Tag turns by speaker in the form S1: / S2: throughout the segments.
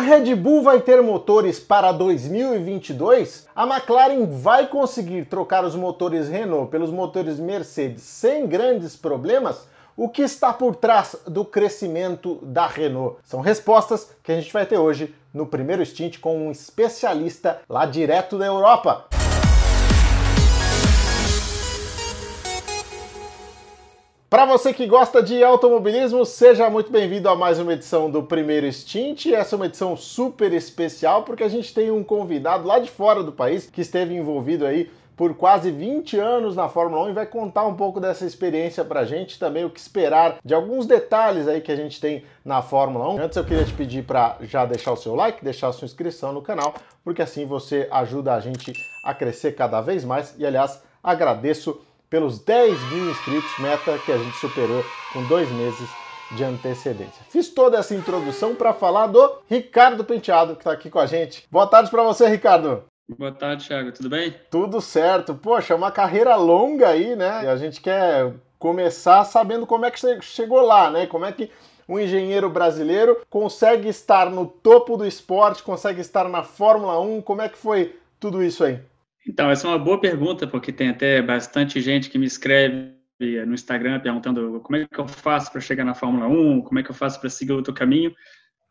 S1: Red Bull vai ter motores para 2022? A McLaren vai conseguir trocar os motores Renault pelos motores Mercedes sem grandes problemas? O que está por trás do crescimento da Renault? São respostas que a gente vai ter hoje no primeiro stint com um especialista lá direto da Europa. Para você que gosta de automobilismo, seja muito bem-vindo a mais uma edição do Primeiro Stint. Essa é uma edição super especial porque a gente tem um convidado lá de fora do país que esteve envolvido aí por quase 20 anos na Fórmula 1 e vai contar um pouco dessa experiência pra gente, também o que esperar de alguns detalhes aí que a gente tem na Fórmula 1. Antes eu queria te pedir para já deixar o seu like, deixar a sua inscrição no canal, porque assim você ajuda a gente a crescer cada vez mais e aliás, agradeço pelos 10 mil inscritos, meta que a gente superou com dois meses de antecedência. Fiz toda essa introdução para falar do Ricardo Penteado, que está aqui com a gente. Boa tarde para você, Ricardo.
S2: Boa tarde, Thiago. Tudo bem?
S1: Tudo certo. Poxa, uma carreira longa aí, né? E a gente quer começar sabendo como é que você chegou lá, né? Como é que um engenheiro brasileiro consegue estar no topo do esporte, consegue estar na Fórmula 1. Como é que foi tudo isso aí?
S2: Então, essa é uma boa pergunta, porque tem até bastante gente que me escreve no Instagram perguntando como é que eu faço para chegar na Fórmula 1, como é que eu faço para seguir outro caminho.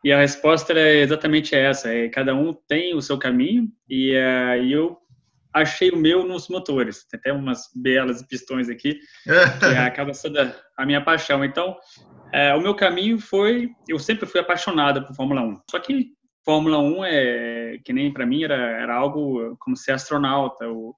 S2: E a resposta é exatamente essa: é, cada um tem o seu caminho, e uh, eu achei o meu nos motores. Tem até umas belas pistões aqui, que acaba sendo a, a minha paixão. Então, uh, o meu caminho foi. Eu sempre fui apaixonado por Fórmula 1. Só que Fórmula 1 é que nem para mim era, era algo como ser astronauta, ou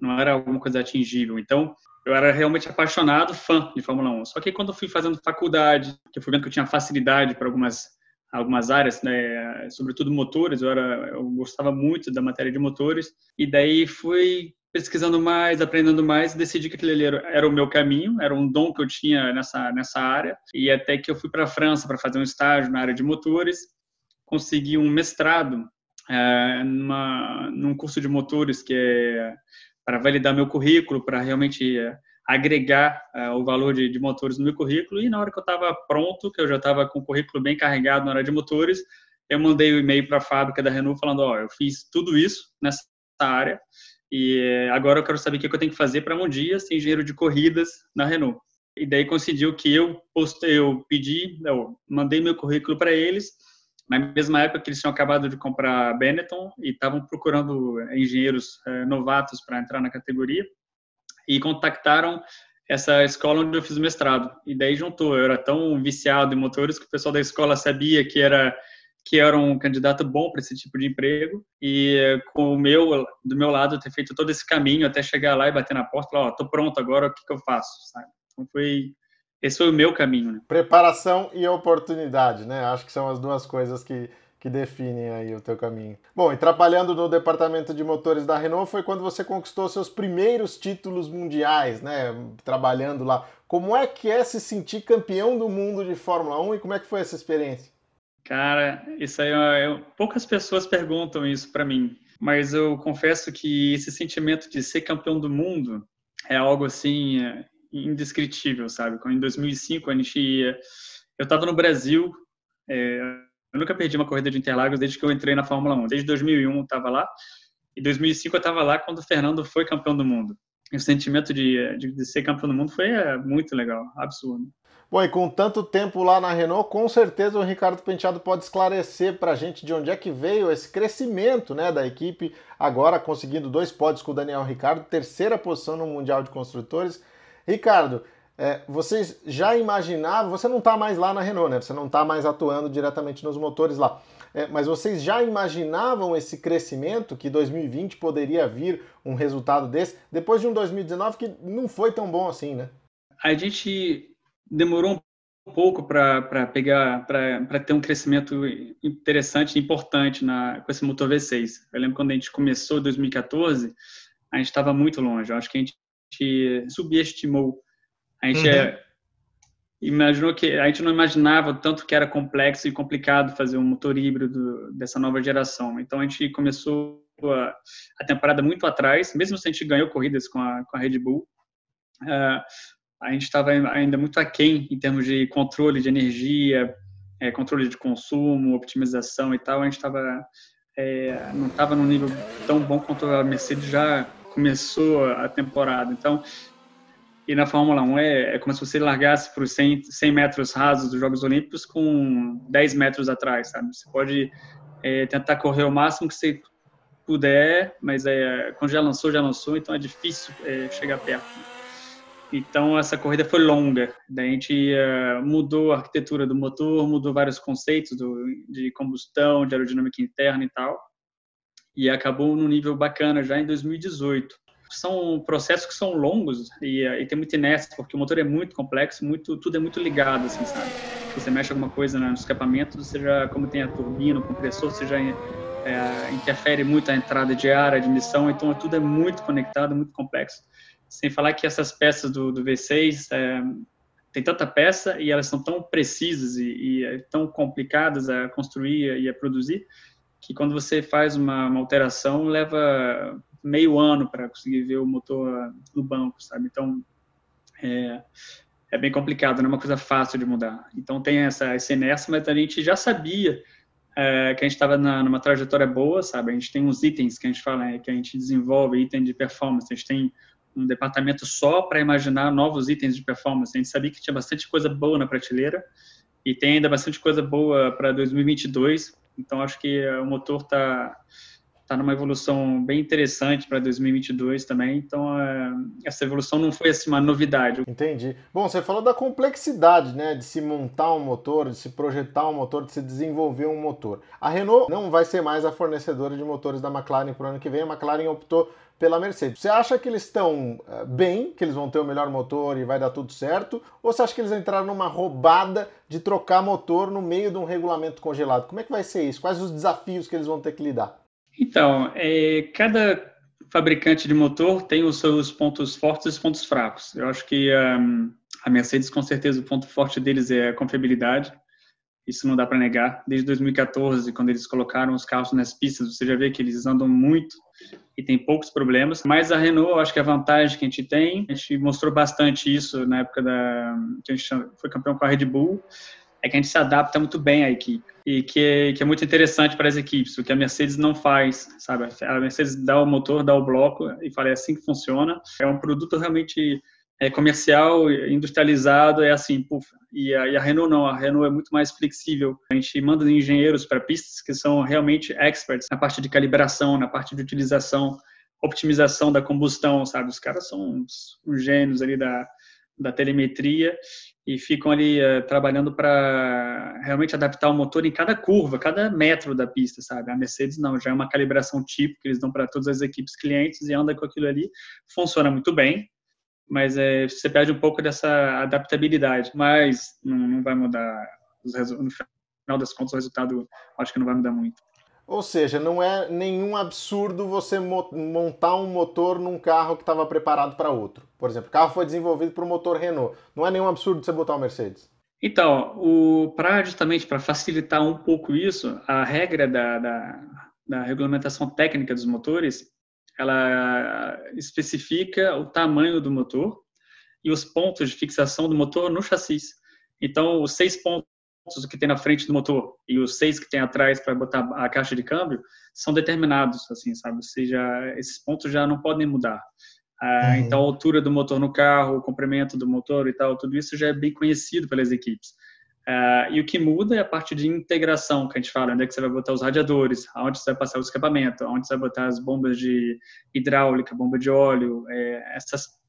S2: não era alguma coisa atingível. Então, eu era realmente apaixonado, fã de Fórmula 1. Só que quando eu fui fazendo faculdade, que eu fui vendo que eu tinha facilidade para algumas algumas áreas, né, sobretudo motores, eu era eu gostava muito da matéria de motores e daí fui pesquisando mais, aprendendo mais, decidi que aquele era, o meu caminho, era um dom que eu tinha nessa nessa área e até que eu fui para a França para fazer um estágio na área de motores consegui um mestrado é, numa, num curso de motores que é para validar meu currículo, para realmente é, agregar é, o valor de, de, motores no meu currículo. E na hora que eu estava pronto, que eu já estava com o currículo bem carregado na área de motores, eu mandei o um e-mail para a fábrica da Renault falando: Ó, eu fiz tudo isso nessa área e é, agora eu quero saber o que eu tenho que fazer para um dia ser engenheiro de corridas na Renault. E daí coincidiu que eu postei, eu pedi, eu mandei meu currículo para eles na mesma época que eles tinham acabado de comprar a Benetton e estavam procurando engenheiros é, novatos para entrar na categoria e contactaram essa escola onde eu fiz o mestrado. E daí juntou, eu era tão viciado em motores que o pessoal da escola sabia que era que era um candidato bom para esse tipo de emprego e com o meu do meu lado ter feito todo esse caminho até chegar lá e bater na porta, ó, oh, tô pronto agora, o que que eu faço, sabe? Então foi esse foi o meu caminho. Né?
S1: Preparação e oportunidade, né? Acho que são as duas coisas que, que definem aí o teu caminho. Bom, e trabalhando no departamento de motores da Renault foi quando você conquistou seus primeiros títulos mundiais, né? Trabalhando lá. Como é que é se sentir campeão do mundo de Fórmula 1 e como é que foi essa experiência?
S2: Cara, isso aí, eu, poucas pessoas perguntam isso para mim, mas eu confesso que esse sentimento de ser campeão do mundo é algo assim indescritível, sabe? Quando em 2005 a gente ia, eu estava no Brasil, é, eu nunca perdi uma corrida de Interlagos desde que eu entrei na Fórmula 1. Desde 2001 eu estava lá e 2005 eu estava lá quando o Fernando foi campeão do mundo. E o sentimento de, de, de ser campeão do mundo foi é, muito legal, absurdo.
S1: Bom, e com tanto tempo lá na Renault, com certeza o Ricardo Penteado pode esclarecer para a gente de onde é que veio esse crescimento né, da equipe, agora conseguindo dois pódios com o Daniel Ricardo, terceira posição no Mundial de Construtores Ricardo, é, vocês já imaginavam, você não está mais lá na Renault, né? Você não está mais atuando diretamente nos motores lá. É, mas vocês já imaginavam esse crescimento, que 2020 poderia vir um resultado desse, depois de um 2019 que não foi tão bom assim, né?
S2: A gente demorou um pouco para pegar, para ter um crescimento interessante e importante na, com esse motor V6. Eu lembro quando a gente começou em 2014, a gente estava muito longe. Eu acho que a gente gente subestimou. A gente uhum. é, imaginou que a gente não imaginava tanto que era complexo e complicado fazer um motor híbrido dessa nova geração. Então a gente começou a, a temporada muito atrás, mesmo se a gente ganhou corridas com a, com a Red Bull. Uh, a gente estava ainda muito aquém em termos de controle de energia, é, controle de consumo, optimização e tal, a gente estava é, não estava num nível tão bom quanto a Mercedes já começou a temporada. Então, e na Fórmula 1 é, é como se você largasse para os 100, 100, metros rasos dos Jogos Olímpicos com 10 metros atrás, sabe? Você pode é, tentar correr o máximo que você puder, mas é, quando já lançou, já lançou, então é difícil é, chegar perto. Então essa corrida foi longa. Daí a gente uh, mudou a arquitetura do motor, mudou vários conceitos do, de combustão, de aerodinâmica interna e tal, e acabou num nível bacana já em 2018. São processos que são longos e, e tem muita inércia porque o motor é muito complexo, muito tudo é muito ligado, assim, sabe? Você mexe alguma coisa no escapamento, você já, como tem a turbina, o compressor, você já é, interfere muito a entrada de ar, a admissão, então tudo é muito conectado, muito complexo. Sem falar que essas peças do, do V6 é, tem tanta peça e elas são tão precisas e, e é tão complicadas a construir e a produzir que quando você faz uma, uma alteração leva meio ano para conseguir ver o motor no banco, sabe? Então é, é bem complicado, não é uma coisa fácil de mudar. Então tem essa, essa inércia, mas a gente já sabia é, que a gente estava numa trajetória boa, sabe? A gente tem uns itens que a gente fala, é, que a gente desenvolve, item de performance, a gente tem um departamento só para imaginar novos itens de performance. A gente sabia que tinha bastante coisa boa na prateleira e tem ainda bastante coisa boa para 2022. Então acho que o motor está tá numa evolução bem interessante para 2022 também. Então é, essa evolução não foi assim uma novidade.
S1: Entendi. Bom, você falou da complexidade, né, de se montar um motor, de se projetar um motor, de se desenvolver um motor. A Renault não vai ser mais a fornecedora de motores da McLaren para o ano que vem. A McLaren optou pela Mercedes. Você acha que eles estão uh, bem, que eles vão ter o melhor motor e vai dar tudo certo? Ou você acha que eles entraram numa roubada de trocar motor no meio de um regulamento congelado? Como é que vai ser isso? Quais os desafios que eles vão ter que lidar?
S2: Então, é, cada fabricante de motor tem os seus pontos fortes e os pontos fracos. Eu acho que um, a Mercedes, com certeza, o ponto forte deles é a confiabilidade isso não dá para negar. Desde 2014, quando eles colocaram os carros nas pistas, você já vê que eles andam muito e tem poucos problemas. Mas a Renault, acho que a vantagem que a gente tem, a gente mostrou bastante isso na época da que a gente foi campeão com a Red Bull, é que a gente se adapta muito bem à equipe e que é, que é muito interessante para as equipes, o que a Mercedes não faz, sabe? A Mercedes dá o motor, dá o bloco e fala é assim que funciona. É um produto realmente é, comercial, industrializado, é assim, puf. E a, e a, Renault não, a Renault é muito mais flexível. A gente manda engenheiros para pistas que são realmente experts na parte de calibração, na parte de utilização, optimização da combustão, sabe? Os caras são uns, uns gênios ali da, da telemetria e ficam ali uh, trabalhando para realmente adaptar o motor em cada curva, cada metro da pista, sabe? A Mercedes não, já é uma calibração tipo que eles dão para todas as equipes clientes e anda com aquilo ali, funciona muito bem, mas é, você perde um pouco dessa adaptabilidade. Mas não, não vai mudar, no final das contas, o resultado acho que não vai mudar muito.
S1: Ou seja, não é nenhum absurdo você montar um motor num carro que estava preparado para outro. Por exemplo, o carro foi desenvolvido para o motor Renault. Não é nenhum absurdo você botar um Mercedes.
S2: Então, para justamente para facilitar um pouco isso, a regra da, da, da regulamentação técnica dos motores ela especifica o tamanho do motor e os pontos de fixação do motor no chassi. Então, os seis pontos que tem na frente do motor e os seis que tem atrás para botar a caixa de câmbio são determinados, assim, sabe? Ou seja, esses pontos já não podem mudar. Ah, uhum. Então, a altura do motor no carro, o comprimento do motor e tal, tudo isso já é bem conhecido pelas equipes. Uh, e o que muda é a parte de integração que a gente fala, onde é que você vai botar os radiadores, aonde você vai passar o escapamento, aonde você vai botar as bombas de hidráulica, bomba de óleo, é, essas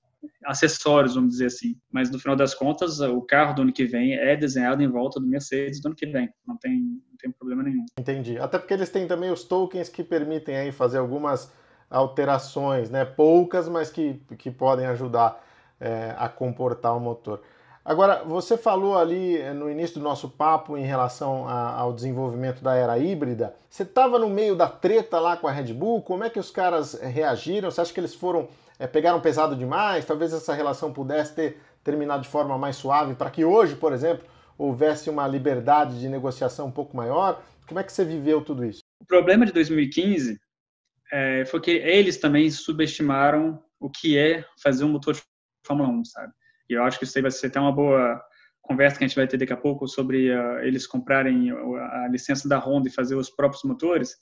S2: acessórios, vamos dizer assim. Mas no final das contas, o carro do ano que vem é desenhado em volta do Mercedes do ano que vem. Não tem, não tem problema nenhum.
S1: Entendi. Até porque eles têm também os tokens que permitem aí fazer algumas alterações, né? Poucas, mas que, que podem ajudar é, a comportar o motor. Agora, você falou ali eh, no início do nosso papo em relação a, ao desenvolvimento da era híbrida. Você estava no meio da treta lá com a Red Bull? Como é que os caras eh, reagiram? Você acha que eles foram é, pegaram pesado demais? Talvez essa relação pudesse ter terminado de forma mais suave para que hoje, por exemplo, houvesse uma liberdade de negociação um pouco maior? Como é que você viveu tudo isso?
S2: O problema de 2015 é, foi que eles também subestimaram o que é fazer um motor de Fórmula 1, sabe? E eu acho que isso aí vai ser até uma boa, conversa que a gente vai ter daqui a pouco sobre uh, eles comprarem a, licença da Honda e fazer os próprios motores,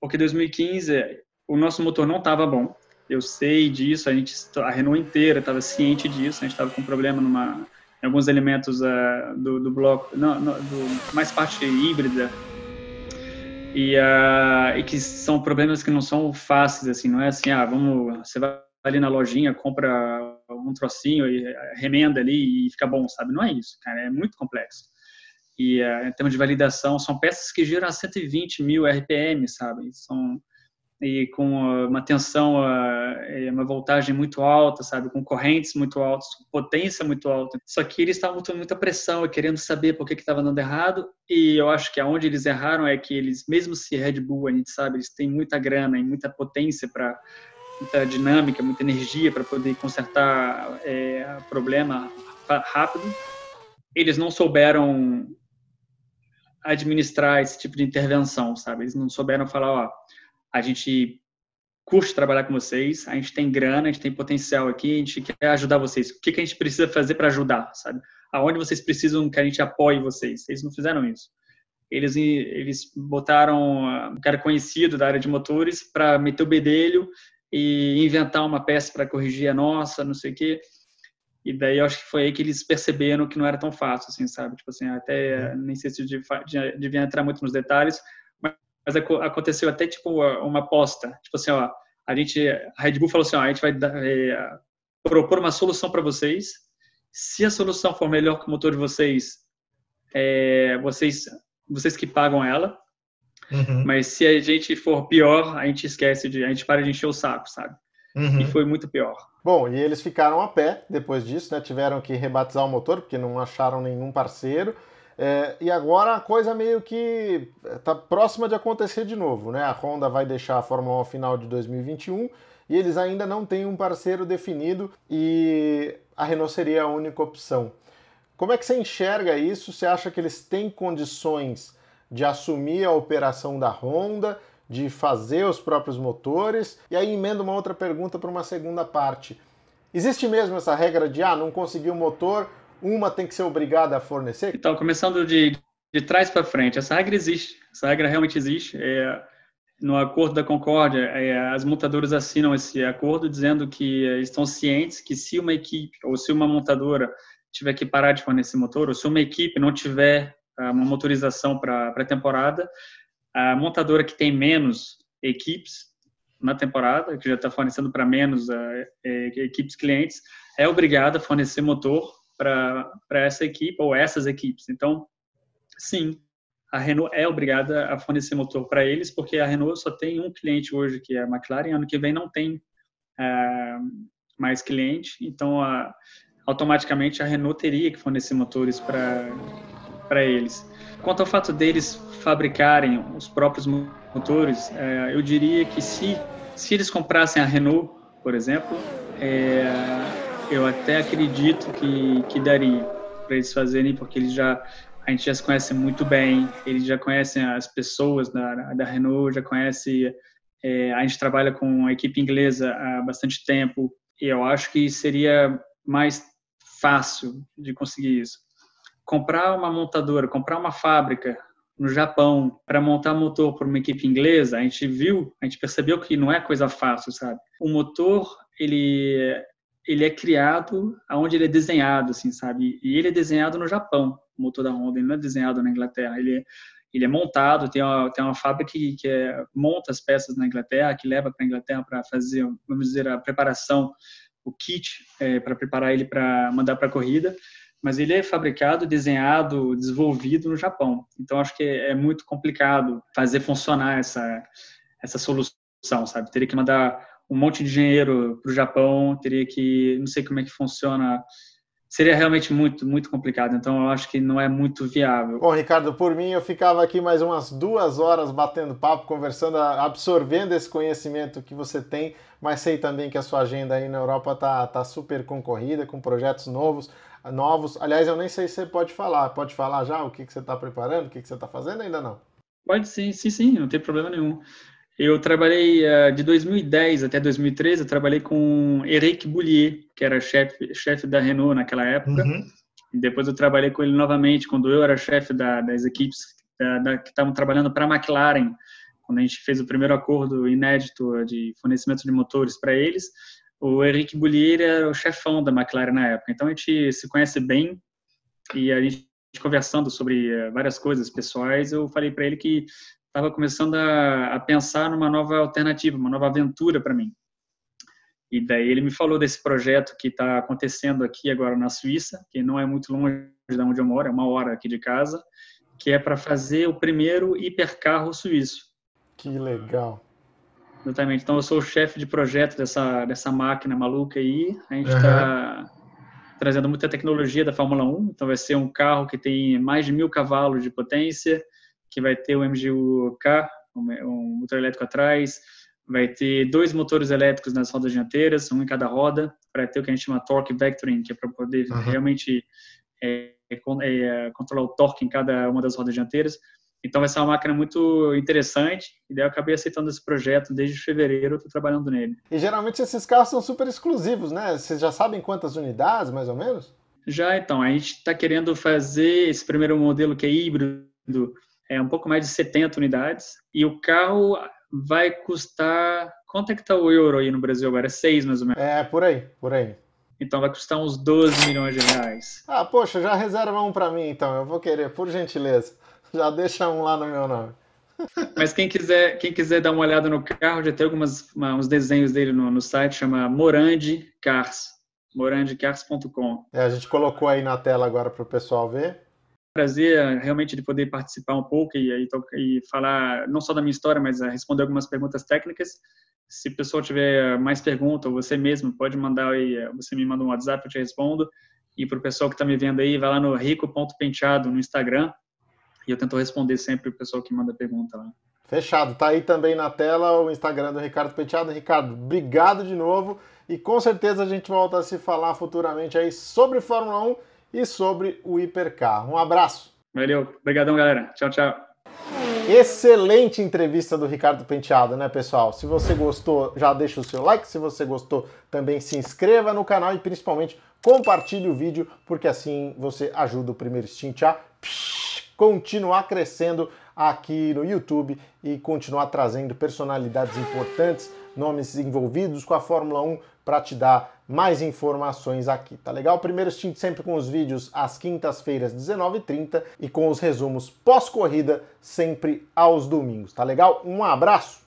S2: porque 2015 o nosso motor não estava bom. Eu sei disso, a gente, a Renault inteira estava ciente disso. A gente estava com problema numa, em alguns elementos uh, do, do, bloco, não, não, do, mais parte híbrida e, uh, e que são problemas que não são fáceis assim. Não é assim, ah, vamos, você vai ali na lojinha, compra um trocinho e eh, remenda ali e fica bom, sabe? Não é isso, cara. É muito complexo. E uh, em termos de validação, são peças que giram a 120 mil RPM, sabe? São e com uma tensão, uma voltagem muito alta, sabe, com correntes muito altas, potência muito alta. Só que eles estavam botando muita pressão e querendo saber por que estava dando errado. E eu acho que aonde eles erraram é que eles, mesmo se Red Bull, a gente sabe, eles têm muita grana e muita potência para muita dinâmica, muita energia para poder consertar é, problema rápido. Eles não souberam administrar esse tipo de intervenção, sabe? Eles não souberam falar, ó, a gente curte trabalhar com vocês, a gente tem grana, a gente tem potencial aqui, a gente quer ajudar vocês. O que, que a gente precisa fazer para ajudar, sabe? Aonde vocês precisam que a gente apoie vocês? Eles não fizeram isso. Eles, eles botaram um cara conhecido da área de motores para meter o bedelho e inventar uma peça para corrigir a nossa, não sei o quê. E daí eu acho que foi aí que eles perceberam que não era tão fácil, assim, sabe? Tipo assim, até nem sei se devia entrar muito nos detalhes, mas aconteceu até tipo uma aposta, tipo assim, ó, a gente, a Red Bull falou assim, ó, a gente vai dar, é, propor uma solução para vocês. Se a solução for melhor que o motor de vocês, é, vocês, vocês que pagam ela. Uhum. Mas se a gente for pior, a gente esquece de, a gente para de encher o saco, sabe? Uhum. E foi muito pior.
S1: Bom, e eles ficaram a pé depois disso, né? Tiveram que rebatizar o motor porque não acharam nenhum parceiro. É, e agora a coisa meio que está próxima de acontecer de novo, né? A Honda vai deixar a Fórmula 1 ao final de 2021 e eles ainda não têm um parceiro definido e a Renault seria a única opção. Como é que você enxerga isso? Você acha que eles têm condições de assumir a operação da Honda, de fazer os próprios motores? E aí emenda uma outra pergunta para uma segunda parte. Existe mesmo essa regra de ah, não conseguiu o motor, uma tem que ser obrigada a fornecer?
S2: Então, começando de, de trás para frente, essa regra existe, essa regra realmente existe. É, no acordo da Concórdia, é, as montadoras assinam esse acordo dizendo que é, estão cientes que se uma equipe ou se uma montadora tiver que parar de fornecer motor, ou se uma equipe não tiver uma motorização para a temporada, a montadora que tem menos equipes na temporada, que já está fornecendo para menos uh, equipes clientes, é obrigada a fornecer motor para essa equipe ou essas equipes. Então, sim, a Renault é obrigada a fornecer motor para eles, porque a Renault só tem um cliente hoje, que é a McLaren, ano que vem não tem é, mais cliente, então automaticamente a Renault teria que fornecer motores para eles. Quanto ao fato deles fabricarem os próprios motores, é, eu diria que se, se eles comprassem a Renault, por exemplo, é, eu até acredito que, que daria para eles fazerem, porque eles já a gente já se conhece muito bem, eles já conhecem as pessoas da, da Renault, já conhece, é, a gente trabalha com a equipe inglesa há bastante tempo, e eu acho que seria mais fácil de conseguir isso. Comprar uma montadora, comprar uma fábrica no Japão para montar motor por uma equipe inglesa, a gente viu, a gente percebeu que não é coisa fácil, sabe? O motor, ele ele é criado aonde ele é desenhado, assim, sabe? E ele é desenhado no Japão, o motor da Honda, ele não é desenhado na Inglaterra, ele é, ele é montado, tem uma, tem uma fábrica que, que é, monta as peças na Inglaterra, que leva para a Inglaterra para fazer, vamos dizer, a preparação, o kit, é, para preparar ele para mandar para a corrida, mas ele é fabricado, desenhado, desenvolvido no Japão. Então, acho que é, muito complicado fazer funcionar essa, essa solução, sabe? Teria que mandar um monte de dinheiro para o Japão, teria que, não sei como é que funciona, seria realmente muito, muito complicado. Então, eu acho que não é muito viável.
S1: Bom, Ricardo, por mim, eu ficava aqui mais umas duas horas batendo papo, conversando, absorvendo esse conhecimento que você tem, mas sei também que a sua agenda aí na Europa tá, tá super concorrida, com projetos novos. Novos, aliás, eu nem sei se você pode falar. Pode falar já o que, que você está preparando, o que, que você está fazendo? Ainda não.
S2: Pode sim, sim, sim, não tem problema nenhum. Eu trabalhei uh, de 2010 até 2013, eu trabalhei com Eric Boulier, que era chefe chefe da Renault naquela época. Uhum. E depois eu trabalhei com ele novamente, quando eu era chefe da, das equipes da, da, que estavam trabalhando para a McLaren, quando a gente fez o primeiro acordo inédito de fornecimento de motores para eles. O Henrique Boulier era o chefão da McLaren na época, então a gente se conhece bem e a gente conversando sobre eh, várias coisas pessoais, eu falei para ele que estava começando a, a, pensar numa nova alternativa, uma nova aventura para mim. E daí ele me falou desse projeto que está acontecendo aqui agora na Suíça, que não é muito longe de onde eu moro, é uma hora aqui de casa, que é para fazer o primeiro hipercarro suíço.
S1: Que legal.
S2: Exatamente. Então eu sou o chefe de projeto dessa dessa máquina maluca aí. A gente está uhum trazendo muita tecnologia da Fórmula 1. Então, vai ser um carro que tem mais de mil cavalos de potência, que vai ter o MGU-K, um motor elétrico atrás, vai ter dois motores elétricos nas rodas dianteiras, um em cada roda, para ter o que a gente chama torque vectoring, que é para poder uhum. realmente é, é, controlar o torque em cada uma das rodas dianteiras. Então vai ser uma máquina muito interessante e daí eu acabei aceitando esse projeto desde fevereiro, eu estou trabalhando nele.
S1: E geralmente esses carros são super exclusivos, né? Vocês já sabem quantas unidades, mais ou menos?
S2: Já, então, a gente está querendo fazer esse primeiro modelo que é híbrido, é um pouco mais de 70 unidades, e o carro vai custar, quanto é que está o euro aí no Brasil agora? É 6 mais ou menos?
S1: É, por aí, por aí.
S2: Então vai custar uns 12 milhões de reais.
S1: Ah, poxa, já reserva um para mim então, eu vou querer, por gentileza. Já deixa um lá no meu nome.
S2: Mas quem quiser, quem quiser dar uma olhada no carro, já tem alguns uns desenhos dele no, no site, chama Morandi Cars, morandicars.com.
S1: É, a gente colocou aí na tela agora para o pessoal ver.
S2: Prazer realmente de poder participar um pouco e, e, e falar não só da minha história, mas responder algumas perguntas técnicas. Se o pessoal tiver mais pergunta, ou você mesmo pode mandar aí, você me manda um WhatsApp, eu te respondo. E para o pessoal que está me vendo aí, vai lá no rico.penteado no Instagram, e eu tento responder sempre o pessoal que manda pergunta lá.
S1: Fechado. Tá aí também na tela o Instagram do Ricardo Penteado. Ricardo, obrigado de novo e com certeza a gente volta a se falar futuramente aí sobre Fórmula 1 e sobre o hipercarro. Um abraço.
S2: Valeu. Obrigadão, galera. Tchau, tchau.
S1: Excelente entrevista do Ricardo Penteado, né, pessoal? Se você gostou, já deixa o seu like. Se você gostou, também se inscreva no canal e principalmente compartilhe o vídeo, porque assim você ajuda o Primeiro Stint a continuar crescendo aqui no YouTube e continuar trazendo personalidades importantes, nomes envolvidos com a Fórmula 1 para te dar mais informações aqui, tá legal? Primeiro stint sempre com os vídeos às quintas-feiras, 19h30 e com os resumos pós-corrida sempre aos domingos, tá legal? Um abraço!